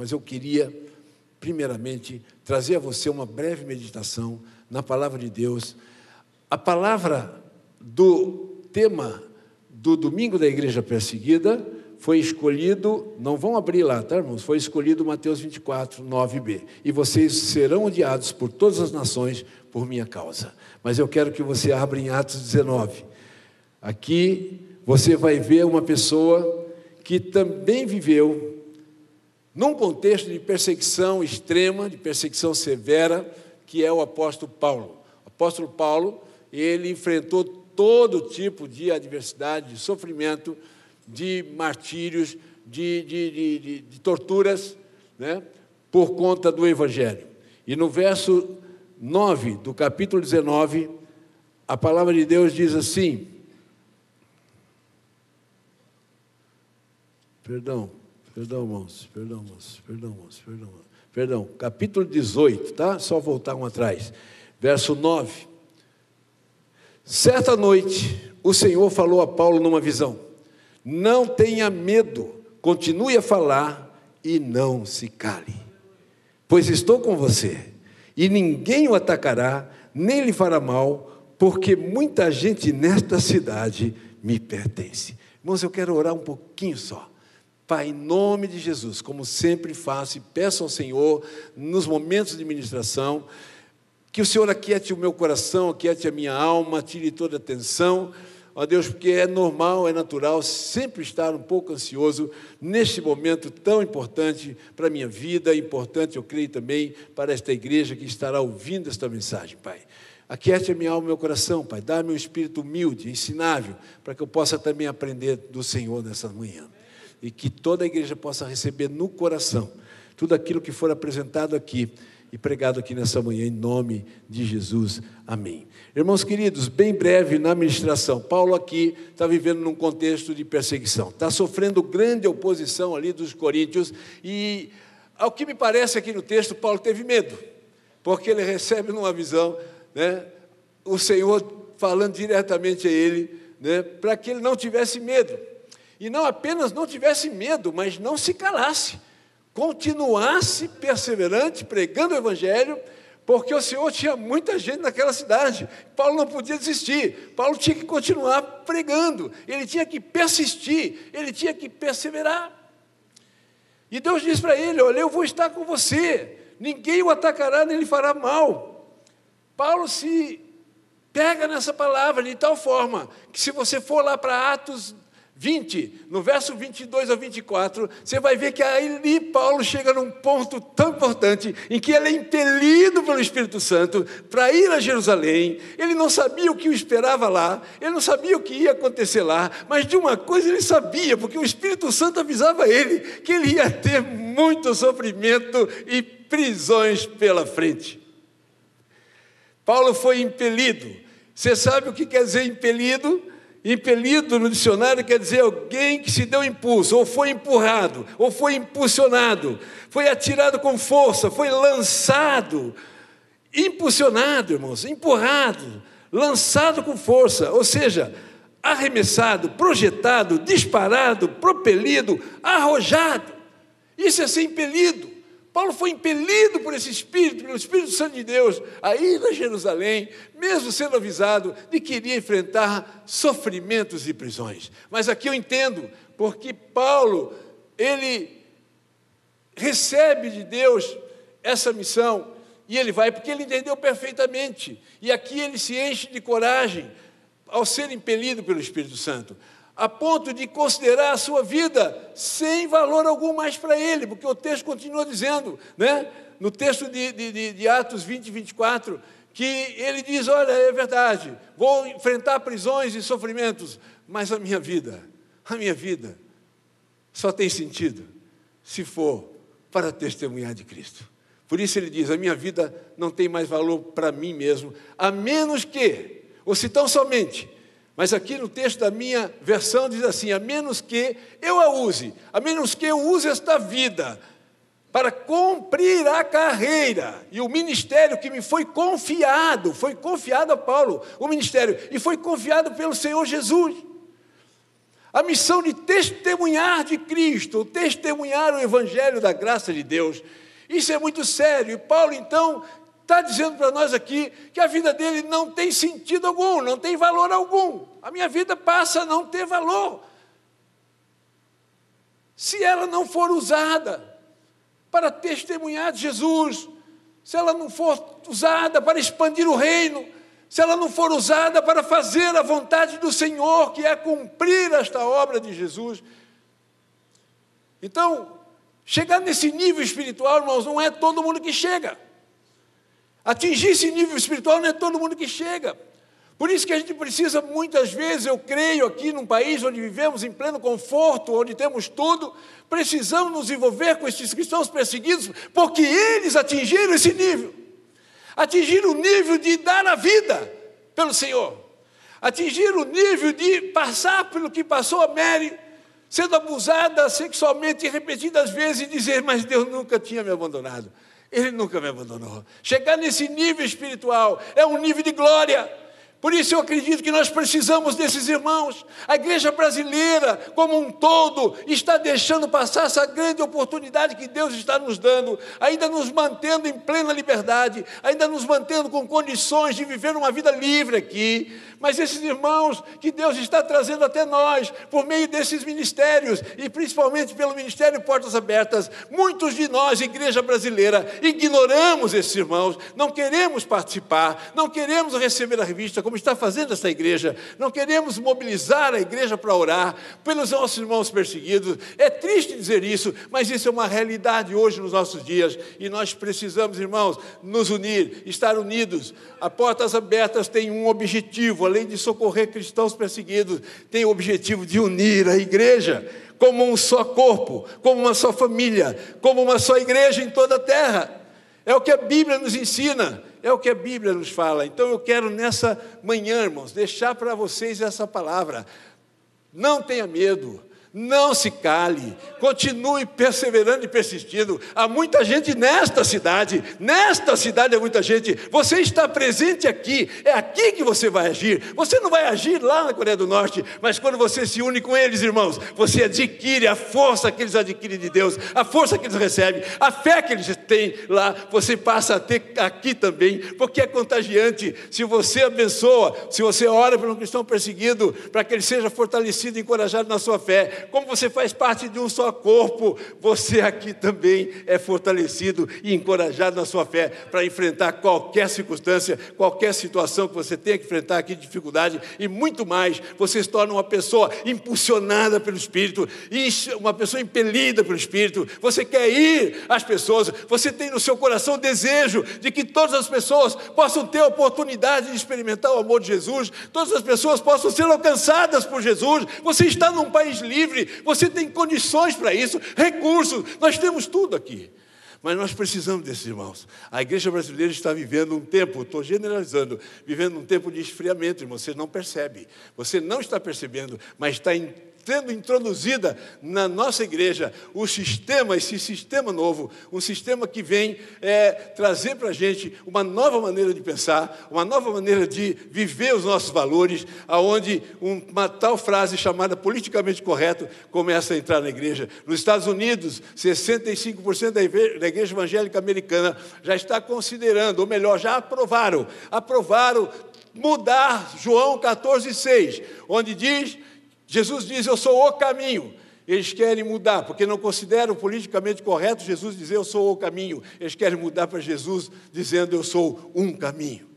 mas eu queria, primeiramente, trazer a você uma breve meditação na palavra de Deus. A palavra do tema do domingo da igreja perseguida foi escolhido, não vão abrir lá, tá, irmãos? Foi escolhido Mateus 24, 9b. E vocês serão odiados por todas as nações por minha causa. Mas eu quero que você abra em Atos 19. Aqui você vai ver uma pessoa que também viveu num contexto de perseguição extrema, de perseguição severa, que é o apóstolo Paulo. O apóstolo Paulo, ele enfrentou todo tipo de adversidade, de sofrimento, de martírios, de, de, de, de torturas, né, por conta do Evangelho. E no verso 9 do capítulo 19, a palavra de Deus diz assim: Perdão, perdão, irmãos, perdão, irmãos, perdão, irmãos, perdão, perdão, capítulo 18, tá? Só voltar um atrás. Verso 9. Certa noite, o Senhor falou a Paulo numa visão não tenha medo, continue a falar e não se cale, pois estou com você, e ninguém o atacará, nem lhe fará mal, porque muita gente nesta cidade me pertence. Irmãos, eu quero orar um pouquinho só. Pai, em nome de Jesus, como sempre faço e peço ao Senhor, nos momentos de ministração, que o Senhor aquiete o meu coração, aquiete a minha alma, tire toda a tensão ó Deus, porque é normal, é natural sempre estar um pouco ansioso neste momento tão importante para a minha vida, importante, eu creio também, para esta igreja que estará ouvindo esta mensagem, Pai. Aquiete a minha alma e meu coração, Pai. Dá-me um espírito humilde, ensinável, para que eu possa também aprender do Senhor nessa manhã. E que toda a igreja possa receber no coração tudo aquilo que for apresentado aqui e pregado aqui nessa manhã, em nome de Jesus. Amém. Irmãos queridos, bem breve na administração, Paulo aqui está vivendo num contexto de perseguição, está sofrendo grande oposição ali dos coríntios, e ao que me parece aqui no texto, Paulo teve medo, porque ele recebe numa visão né, o Senhor falando diretamente a ele, né, para que ele não tivesse medo, e não apenas não tivesse medo, mas não se calasse continuasse perseverante, pregando o Evangelho, porque o Senhor tinha muita gente naquela cidade. Paulo não podia desistir, Paulo tinha que continuar pregando, ele tinha que persistir, ele tinha que perseverar. E Deus diz para ele: Olha, eu vou estar com você, ninguém o atacará nem lhe fará mal. Paulo se pega nessa palavra de tal forma que, se você for lá para Atos 20, no verso 22 a 24, você vai ver que aí Paulo chega num ponto tão importante em que ele é impelido pelo Espírito Santo para ir a Jerusalém. Ele não sabia o que o esperava lá, ele não sabia o que ia acontecer lá, mas de uma coisa ele sabia, porque o Espírito Santo avisava ele que ele ia ter muito sofrimento e prisões pela frente. Paulo foi impelido. Você sabe o que quer dizer impelido? Impelido no dicionário quer dizer alguém que se deu impulso, ou foi empurrado, ou foi impulsionado, foi atirado com força, foi lançado, impulsionado, irmãos, empurrado, lançado com força, ou seja, arremessado, projetado, disparado, propelido, arrojado. Isso é ser impelido. Paulo foi impelido por esse Espírito, pelo Espírito Santo de Deus, a ir a Jerusalém, mesmo sendo avisado de que iria enfrentar sofrimentos e prisões. Mas aqui eu entendo, porque Paulo, ele recebe de Deus essa missão e ele vai porque ele entendeu perfeitamente. E aqui ele se enche de coragem ao ser impelido pelo Espírito Santo a ponto de considerar a sua vida sem valor algum mais para ele, porque o texto continua dizendo, né, no texto de, de, de Atos 20, 24, que ele diz: Olha, é verdade, vou enfrentar prisões e sofrimentos, mas a minha vida, a minha vida, só tem sentido se for para testemunhar de Cristo. Por isso ele diz: A minha vida não tem mais valor para mim mesmo, a menos que, ou se tão somente, mas aqui no texto da minha versão diz assim: a menos que eu a use, a menos que eu use esta vida para cumprir a carreira e o ministério que me foi confiado, foi confiado a Paulo, o ministério, e foi confiado pelo Senhor Jesus. A missão de testemunhar de Cristo, testemunhar o Evangelho da graça de Deus. Isso é muito sério. E Paulo, então, está dizendo para nós aqui que a vida dele não tem sentido algum, não tem valor algum. A minha vida passa a não ter valor. Se ela não for usada para testemunhar de Jesus, se ela não for usada para expandir o reino, se ela não for usada para fazer a vontade do Senhor, que é cumprir esta obra de Jesus. Então, chegar nesse nível espiritual, irmãos, não é todo mundo que chega. Atingir esse nível espiritual não é todo mundo que chega. Por isso que a gente precisa, muitas vezes, eu creio, aqui num país onde vivemos em pleno conforto, onde temos tudo, precisamos nos envolver com esses cristãos perseguidos, porque eles atingiram esse nível. Atingir o nível de dar a vida pelo Senhor, atingir o nível de passar pelo que passou a Mary, sendo abusada sexualmente repetidas vezes e dizer: Mas Deus nunca tinha me abandonado, Ele nunca me abandonou. Chegar nesse nível espiritual é um nível de glória. Por isso eu acredito que nós precisamos desses irmãos. A igreja brasileira, como um todo, está deixando passar essa grande oportunidade que Deus está nos dando, ainda nos mantendo em plena liberdade, ainda nos mantendo com condições de viver uma vida livre aqui. Mas esses irmãos que Deus está trazendo até nós, por meio desses ministérios, e principalmente pelo Ministério Portas Abertas, muitos de nós, igreja brasileira, ignoramos esses irmãos, não queremos participar, não queremos receber a revista como está fazendo essa igreja. Não queremos mobilizar a igreja para orar pelos nossos irmãos perseguidos. É triste dizer isso, mas isso é uma realidade hoje nos nossos dias e nós precisamos, irmãos, nos unir, estar unidos. A Portas Abertas tem um objetivo, além de socorrer cristãos perseguidos, tem o objetivo de unir a igreja como um só corpo, como uma só família, como uma só igreja em toda a terra. É o que a Bíblia nos ensina. É o que a Bíblia nos fala. Então eu quero nessa manhã, irmãos, deixar para vocês essa palavra. Não tenha medo. Não se cale, continue perseverando e persistindo. Há muita gente nesta cidade, nesta cidade há muita gente. Você está presente aqui, é aqui que você vai agir. Você não vai agir lá na Coreia do Norte, mas quando você se une com eles, irmãos, você adquire a força que eles adquirem de Deus, a força que eles recebem, a fé que eles têm lá, você passa a ter aqui também, porque é contagiante. Se você abençoa, se você ora por um cristão perseguido, para que ele seja fortalecido e encorajado na sua fé, como você faz parte de um só corpo, você aqui também é fortalecido e encorajado na sua fé para enfrentar qualquer circunstância, qualquer situação que você tenha que enfrentar aqui de dificuldade e muito mais. Você se torna uma pessoa impulsionada pelo Espírito, uma pessoa impelida pelo Espírito. Você quer ir às pessoas, você tem no seu coração o desejo de que todas as pessoas possam ter a oportunidade de experimentar o amor de Jesus, todas as pessoas possam ser alcançadas por Jesus. Você está num país livre livre, você tem condições para isso, recursos, nós temos tudo aqui. Mas nós precisamos desses irmãos. A igreja brasileira está vivendo um tempo, estou generalizando, vivendo um tempo de esfriamento, irmão. Você não percebe, você não está percebendo, mas está em sendo introduzida na nossa igreja o sistema, esse sistema novo, um sistema que vem é, trazer para a gente uma nova maneira de pensar, uma nova maneira de viver os nossos valores, aonde uma tal frase chamada politicamente correto começa a entrar na igreja. Nos Estados Unidos, 65% da igreja evangélica americana já está considerando, ou melhor, já aprovaram, aprovaram mudar João 14,6, onde diz Jesus diz: Eu sou o caminho. Eles querem mudar, porque não consideram politicamente correto Jesus dizer eu sou o caminho. Eles querem mudar para Jesus dizendo eu sou um caminho.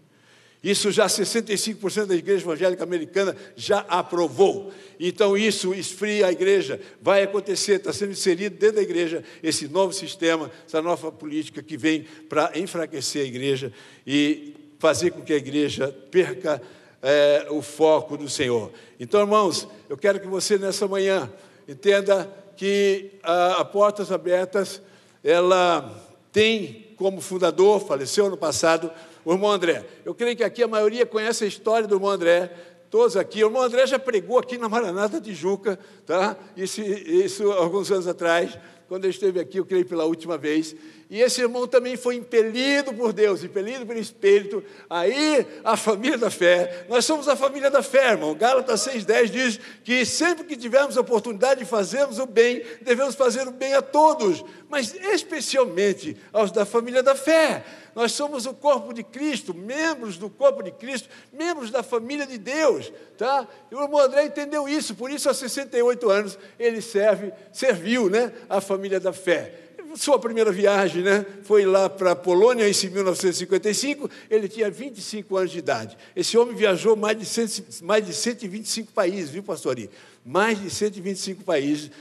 Isso já 65% da igreja evangélica americana já aprovou. Então isso esfria a igreja. Vai acontecer, está sendo inserido dentro da igreja esse novo sistema, essa nova política que vem para enfraquecer a igreja e fazer com que a igreja perca é, o foco do Senhor. Então, irmãos, eu quero que você nessa manhã entenda que a, a Portas Abertas, ela tem como fundador, faleceu ano passado, o irmão André. Eu creio que aqui a maioria conhece a história do irmão André, todos aqui. O irmão André já pregou aqui na Maranata de Juca, tá? isso, isso alguns anos atrás. quando ele esteve aqui, eu creio pela última vez. E esse irmão também foi impelido por Deus, impelido pelo Espírito, aí a família da fé. Nós somos a família da fé, irmão. Gálatas 6,10 diz que sempre que tivermos a oportunidade de fazermos o bem, devemos fazer o bem a todos, mas especialmente aos da família da fé. Nós somos o corpo de Cristo, membros do corpo de Cristo, membros da família de Deus, tá? E o irmão André entendeu isso, por isso há 68 anos ele serve, serviu, né, a família da fé sua primeira viagem né, foi lá para a Polônia, em 1955, ele tinha 25 anos de idade. Esse homem viajou mais de, 100, mais de 125 países, viu, pastor? Mais de 125 países,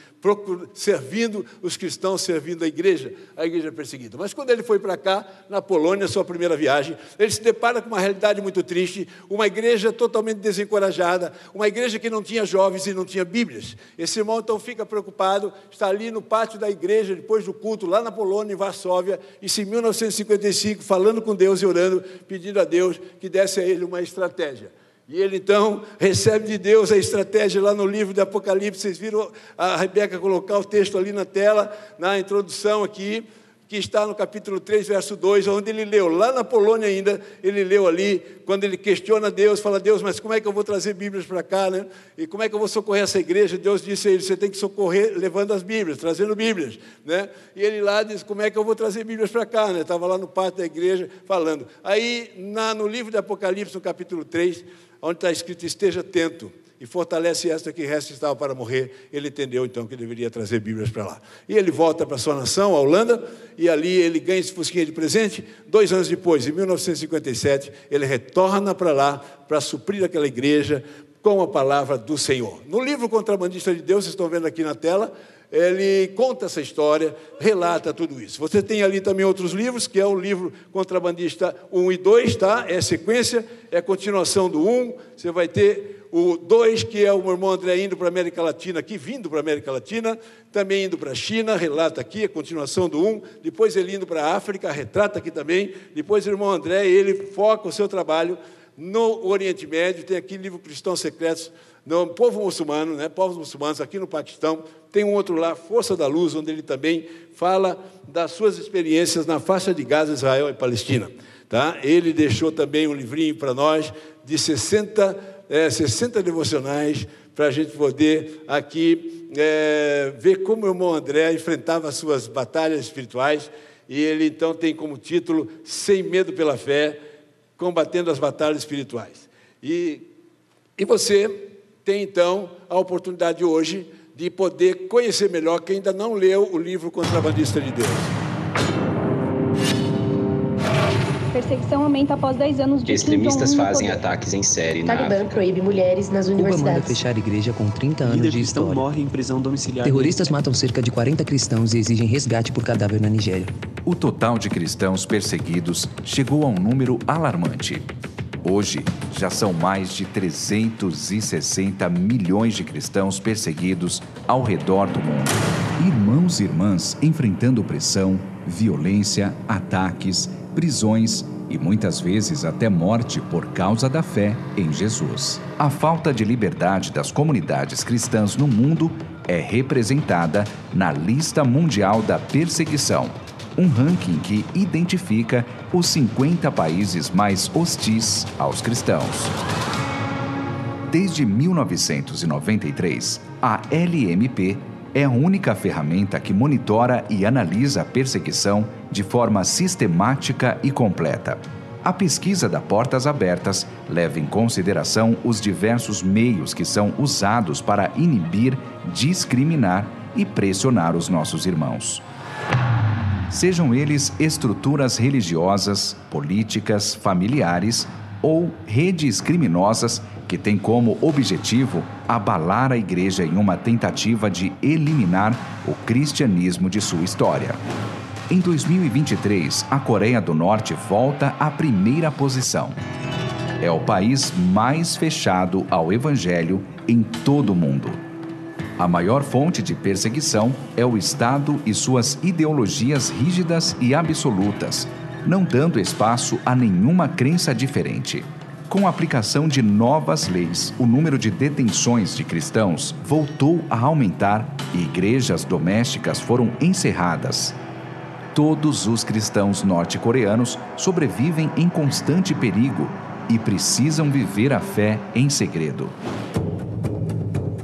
servindo os cristãos, servindo a igreja, a igreja perseguida. Mas quando ele foi para cá, na Polônia, sua primeira viagem, ele se depara com uma realidade muito triste, uma igreja totalmente desencorajada, uma igreja que não tinha jovens e não tinha Bíblias. Esse irmão então fica preocupado, está ali no pátio da igreja, depois do culto, lá na Polônia, em Varsóvia, isso em 1955, falando com Deus e orando, pedindo a Deus que desse a ele uma estratégia. E ele então recebe de Deus a estratégia lá no livro de Apocalipse. Vocês viram a Rebeca colocar o texto ali na tela, na introdução aqui, que está no capítulo 3, verso 2, onde ele leu, lá na Polônia ainda, ele leu ali, quando ele questiona Deus, fala: Deus, mas como é que eu vou trazer Bíblias para cá, né? E como é que eu vou socorrer essa igreja? Deus disse a ele: você tem que socorrer levando as Bíblias, trazendo Bíblias, né? E ele lá diz: como é que eu vou trazer Bíblias para cá, né? Estava lá no pátio da igreja falando. Aí, na, no livro de Apocalipse, no capítulo 3, onde está escrito esteja atento e fortalece esta que resta estava para morrer. Ele entendeu então que deveria trazer Bíblias para lá. E ele volta para sua nação, a Holanda, e ali ele ganha esse fusquinha de presente. Dois anos depois, em 1957, ele retorna para lá para suprir aquela igreja com a palavra do Senhor. No livro Contrabandista de Deus, vocês estão vendo aqui na tela, ele conta essa história, relata tudo isso. Você tem ali também outros livros, que é o livro Contrabandista 1 e 2, tá? É sequência, é continuação do 1. Você vai ter o 2, que é o meu irmão André indo para a América Latina, aqui vindo para a América Latina, também indo para a China, relata aqui a continuação do 1. Depois ele indo para a África, retrata aqui também. Depois o irmão André, ele foca o seu trabalho no Oriente Médio, tem aqui livro Cristãos Secretos povo muçulmano, né, povos muçulmanos aqui no Paquistão, tem um outro lá, Força da Luz, onde ele também fala das suas experiências na faixa de Gaza, Israel e Palestina. Tá? Ele deixou também um livrinho para nós de 60, é, 60 devocionais para a gente poder aqui é, ver como o irmão André enfrentava as suas batalhas espirituais. E ele então tem como título Sem Medo pela Fé, combatendo as batalhas espirituais. E, e você tem então a oportunidade hoje de poder conhecer melhor quem ainda não leu o livro Contrabandista de Deus. Perseguição aumenta após 10 anos de Extremistas fazem ataques em série na Talibã proíbe mulheres nas universidades. Cuba manda fechar igreja com 30 anos Líder de cristão história. morre em prisão domiciliar. Terroristas matam cerca de 40 cristãos e exigem resgate por cadáver na Nigéria. O total de cristãos perseguidos chegou a um número alarmante. Hoje, já são mais de 360 milhões de cristãos perseguidos ao redor do mundo. Irmãos e irmãs enfrentando opressão, violência, ataques, prisões e muitas vezes até morte por causa da fé em Jesus. A falta de liberdade das comunidades cristãs no mundo é representada na Lista Mundial da Perseguição um ranking que identifica os 50 países mais hostis aos cristãos. Desde 1993, a LMP é a única ferramenta que monitora e analisa a perseguição de forma sistemática e completa. A pesquisa da Portas Abertas leva em consideração os diversos meios que são usados para inibir, discriminar e pressionar os nossos irmãos sejam eles estruturas religiosas, políticas, familiares ou redes criminosas que têm como objetivo abalar a igreja em uma tentativa de eliminar o cristianismo de sua história. Em 2023, a Coreia do Norte volta à primeira posição. É o país mais fechado ao evangelho em todo o mundo. A maior fonte de perseguição é o Estado e suas ideologias rígidas e absolutas, não dando espaço a nenhuma crença diferente. Com a aplicação de novas leis, o número de detenções de cristãos voltou a aumentar e igrejas domésticas foram encerradas. Todos os cristãos norte-coreanos sobrevivem em constante perigo e precisam viver a fé em segredo.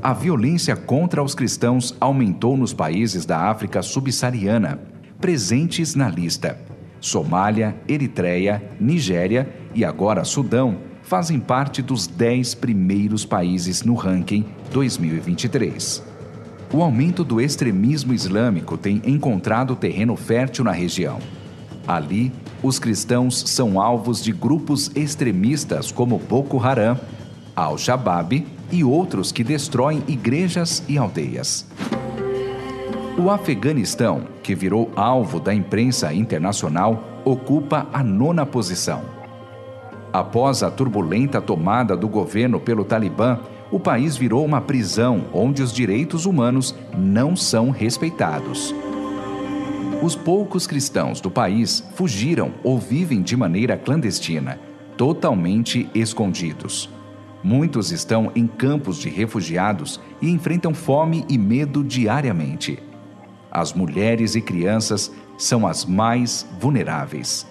A violência contra os cristãos aumentou nos países da África subsaariana, presentes na lista. Somália, Eritreia, Nigéria e agora Sudão fazem parte dos 10 primeiros países no ranking 2023. O aumento do extremismo islâmico tem encontrado terreno fértil na região. Ali, os cristãos são alvos de grupos extremistas como Boko Haram, Al-Shabaab e outros que destroem igrejas e aldeias. O Afeganistão, que virou alvo da imprensa internacional, ocupa a nona posição. Após a turbulenta tomada do governo pelo Talibã, o país virou uma prisão onde os direitos humanos não são respeitados. Os poucos cristãos do país fugiram ou vivem de maneira clandestina, totalmente escondidos. Muitos estão em campos de refugiados e enfrentam fome e medo diariamente. As mulheres e crianças são as mais vulneráveis.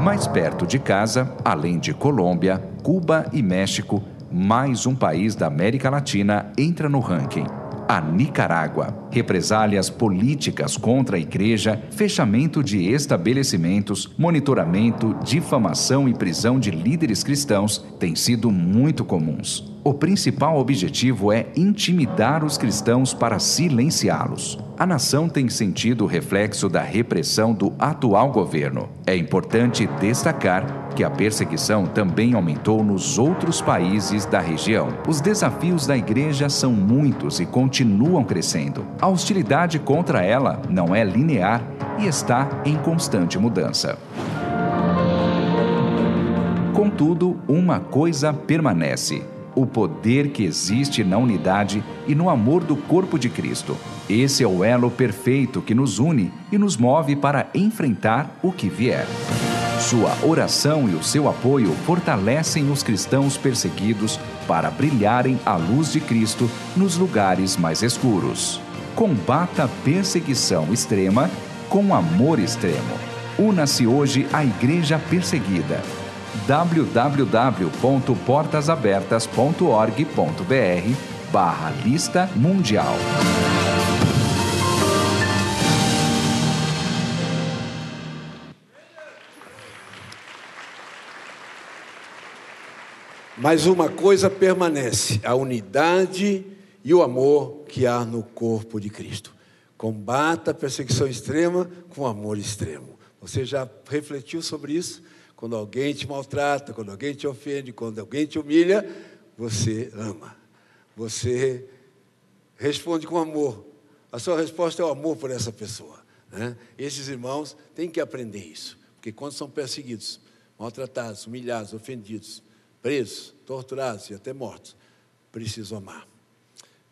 Mais perto de casa, além de Colômbia, Cuba e México, mais um país da América Latina entra no ranking a Nicarágua. Represálias políticas contra a igreja, fechamento de estabelecimentos, monitoramento, difamação e prisão de líderes cristãos têm sido muito comuns. O principal objetivo é intimidar os cristãos para silenciá-los. A nação tem sentido o reflexo da repressão do atual governo. É importante destacar que a perseguição também aumentou nos outros países da região. Os desafios da igreja são muitos e continuam crescendo. A hostilidade contra ela não é linear e está em constante mudança. Contudo, uma coisa permanece o poder que existe na unidade e no amor do corpo de Cristo. Esse é o elo perfeito que nos une e nos move para enfrentar o que vier. Sua oração e o seu apoio fortalecem os cristãos perseguidos para brilharem a luz de Cristo nos lugares mais escuros. Combata a perseguição extrema com amor extremo. Una-se hoje à Igreja Perseguida www.portasabertas.org.br barra lista mundial. Mas uma coisa permanece: a unidade e o amor que há no corpo de Cristo. Combata a perseguição extrema com amor extremo. Você já refletiu sobre isso? Quando alguém te maltrata, quando alguém te ofende, quando alguém te humilha, você ama. Você responde com amor. A sua resposta é o amor por essa pessoa. Né? Esses irmãos têm que aprender isso. Porque quando são perseguidos, maltratados, humilhados, ofendidos, presos, torturados e até mortos, precisam amar.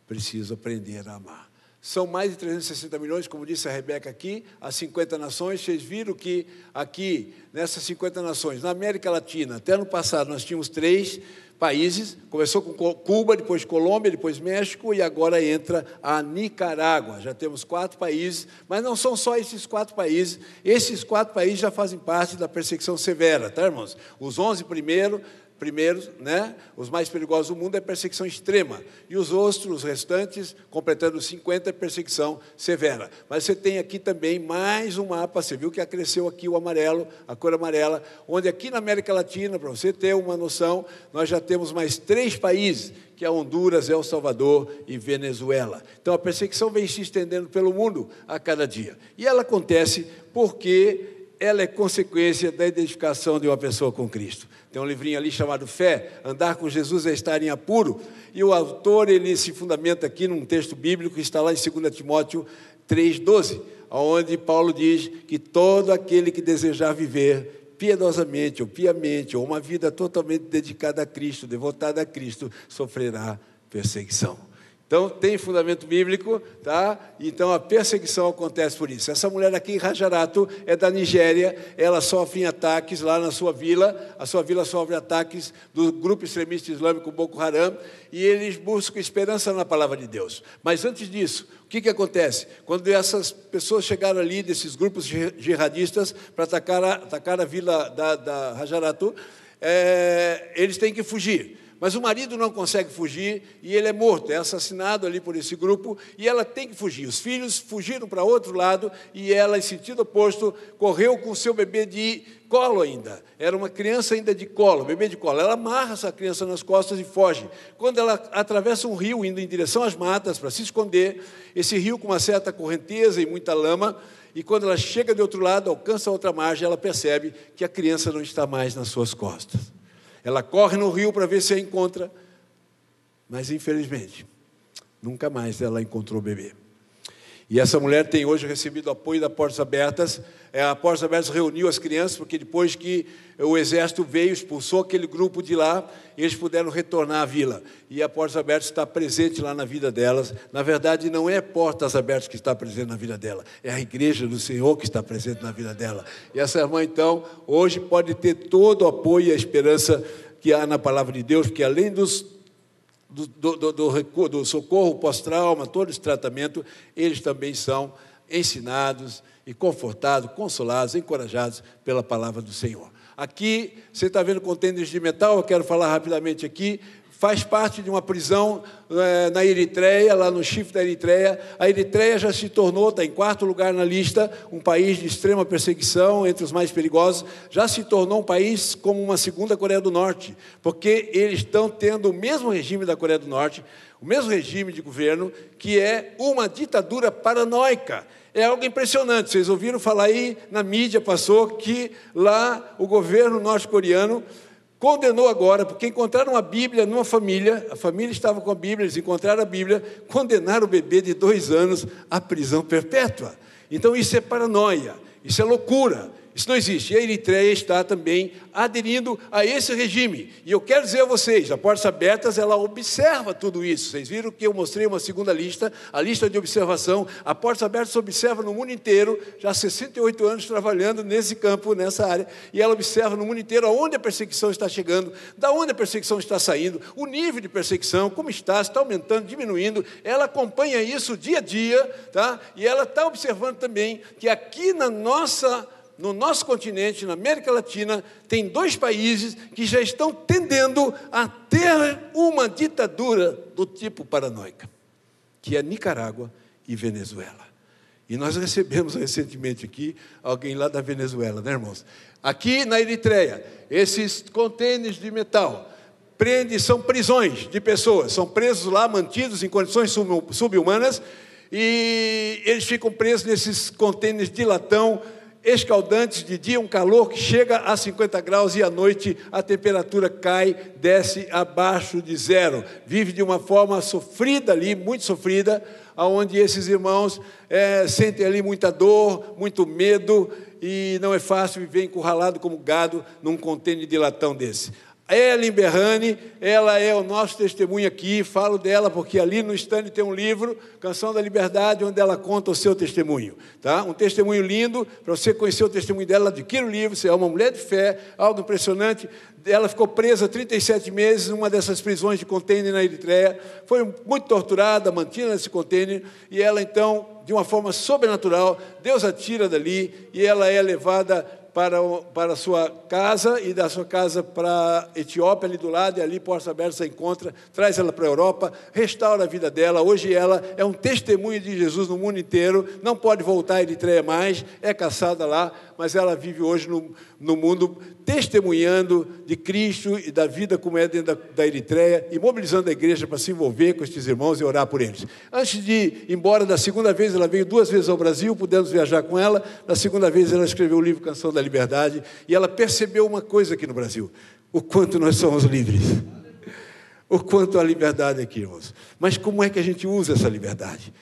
Precisam aprender a amar. São mais de 360 milhões, como disse a Rebeca aqui, as 50 nações. Vocês viram que aqui, nessas 50 nações, na América Latina, até no passado, nós tínhamos três países. Começou com Cuba, depois Colômbia, depois México e agora entra a Nicarágua. Já temos quatro países, mas não são só esses quatro países. Esses quatro países já fazem parte da perseguição severa, tá, irmãos? Os 11 primeiros primeiros, né, os mais perigosos do mundo é perseguição extrema, e os outros, os restantes, completando 50, é perseguição severa. Mas você tem aqui também mais um mapa, você viu que cresceu aqui o amarelo, a cor amarela, onde aqui na América Latina, para você ter uma noção, nós já temos mais três países, que é Honduras, El Salvador e Venezuela. Então a perseguição vem se estendendo pelo mundo a cada dia. E ela acontece porque ela é consequência da identificação de uma pessoa com Cristo. Tem um livrinho ali chamado Fé, Andar com Jesus é estar em apuro, e o autor ele se fundamenta aqui num texto bíblico que está lá em 2 Timóteo 3,12, onde Paulo diz que todo aquele que desejar viver piedosamente ou piamente, ou uma vida totalmente dedicada a Cristo, devotada a Cristo, sofrerá perseguição. Então, tem fundamento bíblico, tá? Então, a perseguição acontece por isso. Essa mulher aqui em Rajarato é da Nigéria, ela sofre ataques lá na sua vila, a sua vila sofre ataques do grupo extremista islâmico Boko Haram, e eles buscam esperança na palavra de Deus. Mas antes disso, o que, que acontece? Quando essas pessoas chegaram ali, desses grupos jihadistas, para atacar a, atacar a vila da, da Rajaratu, é, eles têm que fugir. Mas o marido não consegue fugir e ele é morto, é assassinado ali por esse grupo e ela tem que fugir. Os filhos fugiram para outro lado e ela, em sentido oposto, correu com o seu bebê de colo ainda. Era uma criança ainda de colo, bebê de colo. Ela amarra essa criança nas costas e foge. Quando ela atravessa um rio indo em direção às matas para se esconder, esse rio com uma certa correnteza e muita lama, e quando ela chega de outro lado, alcança outra margem, ela percebe que a criança não está mais nas suas costas. Ela corre no rio para ver se encontra, mas infelizmente, nunca mais ela encontrou o bebê. E essa mulher tem hoje recebido apoio da Portas Abertas. É, a Portas Abertas reuniu as crianças, porque depois que o exército veio, expulsou aquele grupo de lá, eles puderam retornar à vila. E a Portas Abertas está presente lá na vida delas. Na verdade, não é Portas Abertas que está presente na vida dela, é a igreja do Senhor que está presente na vida dela. E essa irmã, então, hoje pode ter todo o apoio e a esperança que há na palavra de Deus, porque além dos do, do, do, do socorro pós-trauma, todo esse tratamento, eles também são ensinados e confortados, consolados, encorajados pela palavra do Senhor. Aqui, você está vendo contêineres de metal, eu quero falar rapidamente aqui faz parte de uma prisão é, na Eritreia, lá no chifre da Eritreia. A Eritreia já se tornou, está em quarto lugar na lista, um país de extrema perseguição, entre os mais perigosos. Já se tornou um país como uma segunda Coreia do Norte, porque eles estão tendo o mesmo regime da Coreia do Norte, o mesmo regime de governo, que é uma ditadura paranoica. É algo impressionante. Vocês ouviram falar aí na mídia, passou que lá o governo norte-coreano Condenou agora, porque encontraram a Bíblia numa família, a família estava com a Bíblia, eles encontraram a Bíblia, condenaram o bebê de dois anos à prisão perpétua. Então isso é paranoia, isso é loucura, isso não existe. E a Eritreia está também aderindo a esse regime. E eu quero dizer a vocês, a Portas Abertas, ela observa tudo isso. Vocês viram que eu mostrei uma segunda lista, a lista de observação. A Portas Abertas observa no mundo inteiro, já há 68 anos trabalhando nesse campo, nessa área, e ela observa no mundo inteiro aonde a perseguição está chegando, da onde a perseguição está saindo, o nível de perseguição, como está, se está aumentando, diminuindo. Ela acompanha isso dia a dia, tá? E ela está observando também que aqui na nossa no nosso continente, na América Latina, tem dois países que já estão tendendo a ter uma ditadura do tipo paranoica, que é Nicarágua e Venezuela. E nós recebemos recentemente aqui alguém lá da Venezuela, né, irmãos? Aqui na Eritreia, esses contêineres de metal prende, são prisões de pessoas, são presos lá, mantidos em condições subhumanas, e eles ficam presos nesses contêineres de latão escaldantes, de dia um calor que chega a 50 graus e à noite a temperatura cai, desce abaixo de zero. Vive de uma forma sofrida ali, muito sofrida, aonde esses irmãos é, sentem ali muita dor, muito medo, e não é fácil viver encurralado como gado num contêiner de latão desse. Ellen Berrani, ela é o nosso testemunho aqui, falo dela porque ali no stand tem um livro, Canção da Liberdade, onde ela conta o seu testemunho. Tá? Um testemunho lindo, para você conhecer o testemunho dela, adquira o livro, você é uma mulher de fé, algo impressionante. Ela ficou presa 37 meses numa dessas prisões de contêiner na Eritreia, foi muito torturada, mantida nesse contêiner, e ela então, de uma forma sobrenatural, Deus a tira dali e ela é levada para, para a sua casa e da sua casa para a Etiópia, ali do lado, e ali Portas Abertas se encontra, traz ela para a Europa, restaura a vida dela. Hoje ela é um testemunho de Jesus no mundo inteiro, não pode voltar a Eritreia mais, é caçada lá, mas ela vive hoje no, no mundo testemunhando de Cristo e da vida como é dentro da, da Eritreia e mobilizando a igreja para se envolver com estes irmãos e orar por eles. Antes de ir embora, da segunda vez, ela veio duas vezes ao Brasil, pudemos viajar com ela. Na segunda vez, ela escreveu o livro Canção da Liberdade e ela percebeu uma coisa aqui no Brasil: o quanto nós somos livres. O quanto a liberdade aqui, irmãos. Mas como é que a gente usa essa liberdade?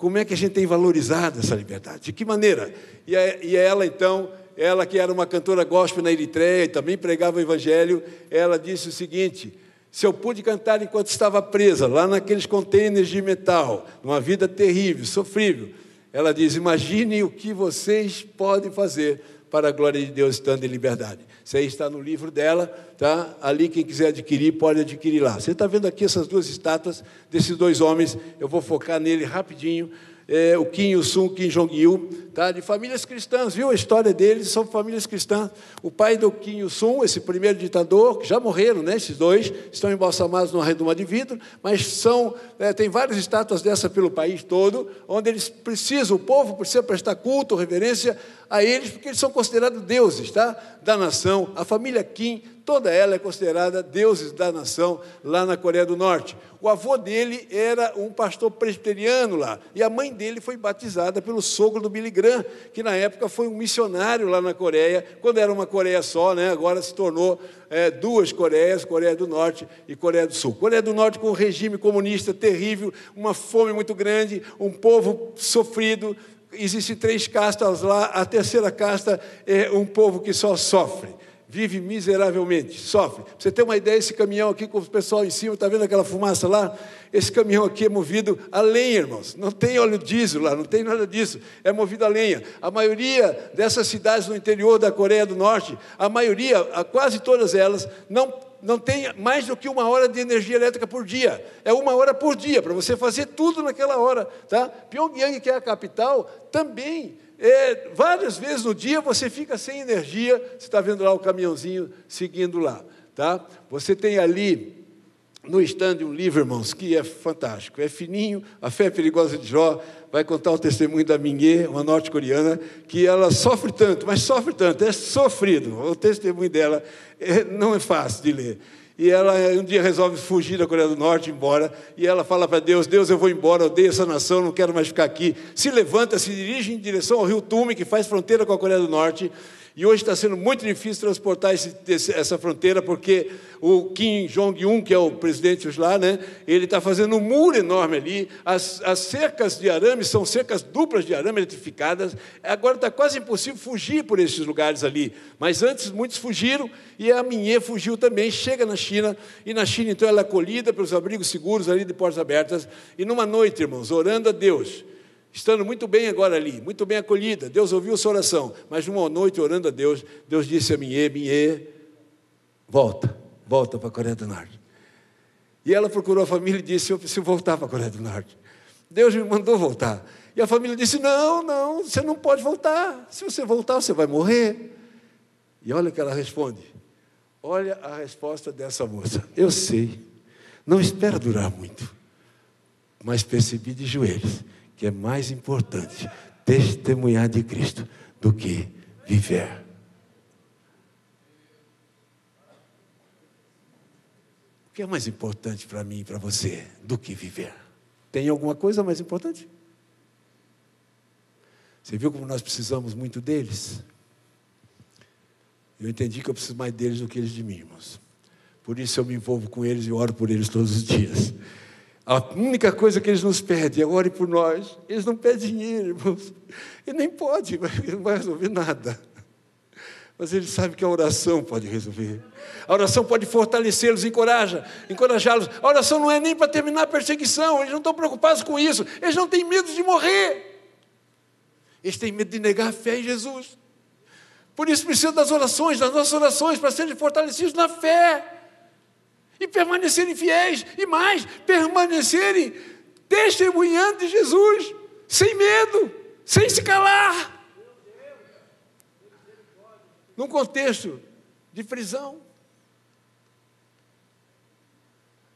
Como é que a gente tem valorizado essa liberdade? De que maneira? E, e ela, então, ela que era uma cantora gospel na Eritreia e também pregava o evangelho, ela disse o seguinte: Se eu pude cantar enquanto estava presa, lá naqueles contêineres de metal, numa vida terrível, sofrível, ela diz: imagine o que vocês podem fazer para a glória de Deus estando em liberdade. Isso aí está no livro dela, tá? Ali quem quiser adquirir pode adquirir lá. Você está vendo aqui essas duas estátuas desses dois homens? Eu vou focar nele rapidinho é, o Kim Il-sung, Kim Jong-il, tá? de famílias cristãs, viu a história deles? São famílias cristãs. O pai do Kim Il-sung, esse primeiro ditador, que já morreram, né? esses dois, estão embalsamados numa redoma de vidro, mas são, é, tem várias estátuas dessa pelo país todo, onde eles precisam, o povo precisa prestar culto, reverência a eles, porque eles são considerados deuses tá? da nação. A família Kim toda ela é considerada deuses da nação lá na Coreia do Norte. O avô dele era um pastor presbiteriano lá, e a mãe dele foi batizada pelo sogro do Billy Graham, que na época foi um missionário lá na Coreia, quando era uma Coreia só, né? agora se tornou é, duas Coreias, Coreia do Norte e Coreia do Sul. Coreia do Norte com um regime comunista terrível, uma fome muito grande, um povo sofrido, Existem três castas lá, a terceira casta é um povo que só sofre vive miseravelmente, sofre. Pra você ter uma ideia, esse caminhão aqui com o pessoal em cima, está vendo aquela fumaça lá? Esse caminhão aqui é movido a lenha, irmãos. Não tem óleo diesel lá, não tem nada disso. É movido a lenha. A maioria dessas cidades no interior da Coreia do Norte, a maioria, quase todas elas, não não tem mais do que uma hora de energia elétrica por dia. É uma hora por dia, para você fazer tudo naquela hora. Tá? Pyongyang, que é a capital, também é, várias vezes no dia você fica sem energia, você está vendo lá o caminhãozinho seguindo lá. Tá? Você tem ali no stand um livro, irmãos, que é fantástico, é fininho, A Fé Perigosa de Jó, vai contar o testemunho da Minhê, uma norte-coreana, que ela sofre tanto, mas sofre tanto, é sofrido, o testemunho dela é, não é fácil de ler. E ela um dia resolve fugir da Coreia do Norte, embora, e ela fala para Deus: Deus, eu vou embora, odeio essa nação, não quero mais ficar aqui. Se levanta, se dirige em direção ao rio Tume, que faz fronteira com a Coreia do Norte, e hoje está sendo muito difícil transportar esse, essa fronteira, porque o Kim Jong-un, que é o presidente lá, né, ele está fazendo um muro enorme ali. As, as cercas de arame são cercas duplas de arame eletrificadas. Agora está quase impossível fugir por esses lugares ali. Mas antes muitos fugiram e a Minhê fugiu também. Chega na China e na China então ela é acolhida pelos abrigos seguros ali de portas abertas. E numa noite, irmãos, orando a Deus, estando muito bem agora ali, muito bem acolhida. Deus ouviu sua oração, mas numa noite orando a Deus, Deus disse a Minhê, Minhê, volta, volta para a Coreia do Norte. E ela procurou a família e disse, eu preciso voltar para a Coreia do Norte. Deus me mandou voltar. E a família disse, não, não, você não pode voltar. Se você voltar, você vai morrer. E olha o que ela responde. Olha a resposta dessa moça. Eu sei, não espera durar muito, mas percebi de joelhos que é mais importante testemunhar de Cristo do que viver. O que é mais importante para mim e para você do que viver? Tem alguma coisa mais importante? Você viu como nós precisamos muito deles? Eu entendi que eu preciso mais deles do que eles de mim, irmãos. Por isso eu me envolvo com eles e oro por eles todos os dias. A única coisa que eles nos pedem é ore por nós. Eles não pedem dinheiro, irmãos. E nem pode, não vai resolver nada. Mas eles sabem que a oração pode resolver. A oração pode fortalecê-los, encoraja, encorajá-los. A oração não é nem para terminar a perseguição, eles não estão preocupados com isso. Eles não têm medo de morrer. Eles têm medo de negar a fé em Jesus. Por isso precisam das orações, das nossas orações, para serem fortalecidos na fé e permanecerem fiéis, e mais, permanecerem testemunhando de Jesus, sem medo, sem se calar. Num contexto de prisão.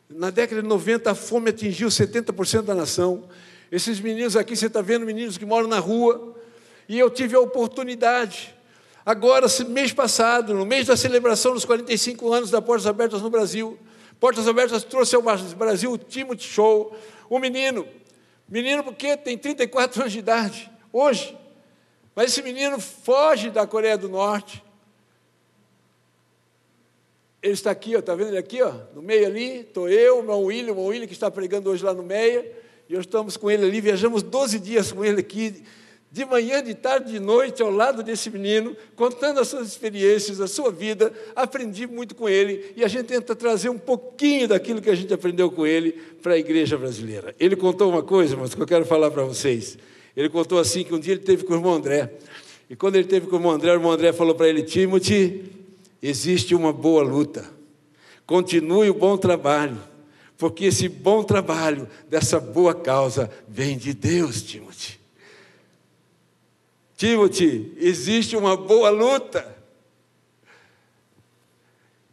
Na década de 90, a fome atingiu 70% da nação. Esses meninos aqui, você está vendo meninos que moram na rua, e eu tive a oportunidade Agora, mês passado, no mês da celebração dos 45 anos da Portas Abertas no Brasil, Portas Abertas trouxe ao Brasil o Timothy Show, um menino. Menino porque tem 34 anos de idade, hoje. Mas esse menino foge da Coreia do Norte. Ele está aqui, está vendo ele aqui, ó, no meio ali? Estou eu, o William, o William que está pregando hoje lá no Meia. E nós estamos com ele ali, viajamos 12 dias com ele aqui, de manhã, de tarde, de noite, ao lado desse menino, contando as suas experiências, a sua vida. Aprendi muito com ele e a gente tenta trazer um pouquinho daquilo que a gente aprendeu com ele para a igreja brasileira. Ele contou uma coisa, mas que eu quero falar para vocês. Ele contou assim que um dia ele teve com o irmão André. E quando ele teve com o irmão André, o irmão André falou para ele: Timothy, existe uma boa luta. Continue o bom trabalho, porque esse bom trabalho dessa boa causa vem de Deus, Timothy. Timothy, existe uma boa luta.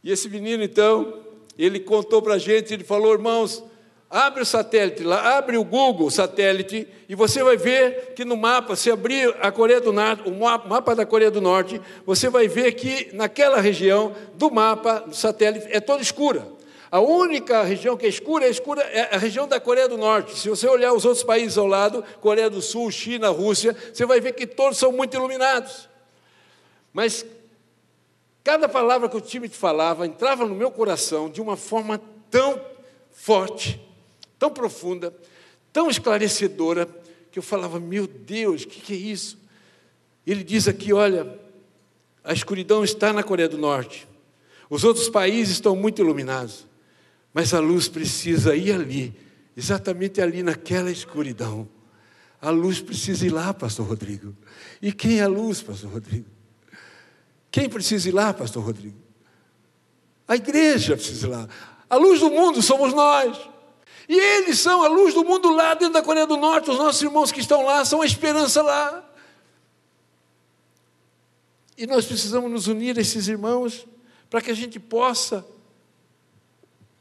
E esse menino, então, ele contou para a gente, ele falou, irmãos, abre o satélite lá, abre o Google satélite, e você vai ver que no mapa, se abrir a Coreia do Norte, o mapa da Coreia do Norte, você vai ver que naquela região do mapa, do satélite, é toda escura. A única região que é escura é, escura é a região da Coreia do Norte. Se você olhar os outros países ao lado, Coreia do Sul, China, Rússia, você vai ver que todos são muito iluminados. Mas cada palavra que o time te falava entrava no meu coração de uma forma tão forte, tão profunda, tão esclarecedora, que eu falava: Meu Deus, o que, que é isso? Ele diz aqui: Olha, a escuridão está na Coreia do Norte, os outros países estão muito iluminados. Mas a luz precisa ir ali, exatamente ali naquela escuridão. A luz precisa ir lá, Pastor Rodrigo. E quem é a luz, Pastor Rodrigo? Quem precisa ir lá, Pastor Rodrigo? A igreja precisa ir lá. A luz do mundo somos nós. E eles são a luz do mundo lá dentro da Coreia do Norte. Os nossos irmãos que estão lá são a esperança lá. E nós precisamos nos unir a esses irmãos para que a gente possa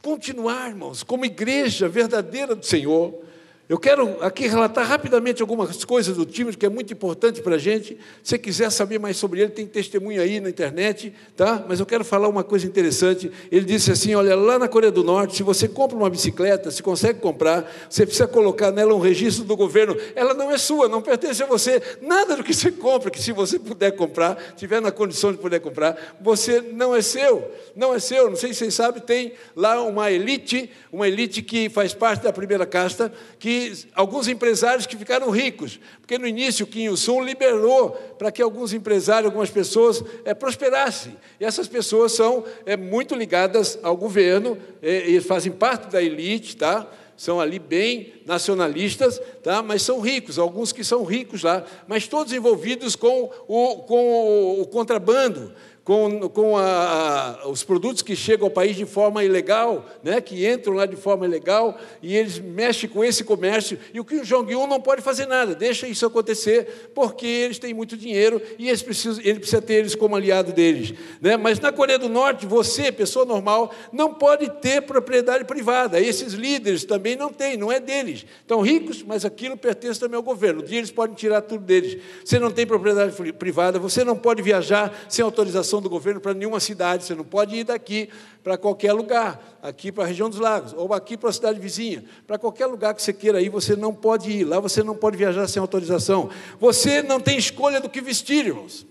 continuar, irmãos, como igreja verdadeira do Senhor, eu quero aqui relatar rapidamente algumas coisas do time que é muito importante para a gente. Se quiser saber mais sobre ele, tem testemunho aí na internet, tá? Mas eu quero falar uma coisa interessante. Ele disse assim: olha, lá na Coreia do Norte, se você compra uma bicicleta, se consegue comprar, você precisa colocar nela um registro do governo. Ela não é sua, não pertence a você. Nada do que você compra, que se você puder comprar, tiver na condição de poder comprar, você não é seu. Não é seu. Não sei se vocês sabem, tem lá uma elite, uma elite que faz parte da primeira casta, que alguns empresários que ficaram ricos, porque no início Kim Il-sung liberou para que alguns empresários, algumas pessoas é, prosperassem. E essas pessoas são é, muito ligadas ao governo, é, e fazem parte da elite, tá? são ali bem nacionalistas, tá? mas são ricos, alguns que são ricos lá, mas todos envolvidos com o, com o contrabando, com, com a, os produtos que chegam ao país de forma ilegal, né, que entram lá de forma ilegal, e eles mexem com esse comércio, e o Kim Jong-un não pode fazer nada, deixa isso acontecer, porque eles têm muito dinheiro e eles precisam, ele precisa ter eles como aliado deles. Né? Mas na Coreia do Norte, você, pessoa normal, não pode ter propriedade privada, esses líderes também não têm, não é deles. Estão ricos, mas aquilo pertence também ao governo, eles podem tirar tudo deles. Você não tem propriedade privada, você não pode viajar sem autorização do governo para nenhuma cidade, você não pode ir daqui para qualquer lugar, aqui para a região dos lagos, ou aqui para a cidade vizinha, para qualquer lugar que você queira ir, você não pode ir, lá você não pode viajar sem autorização. Você não tem escolha do que vestir, irmãos.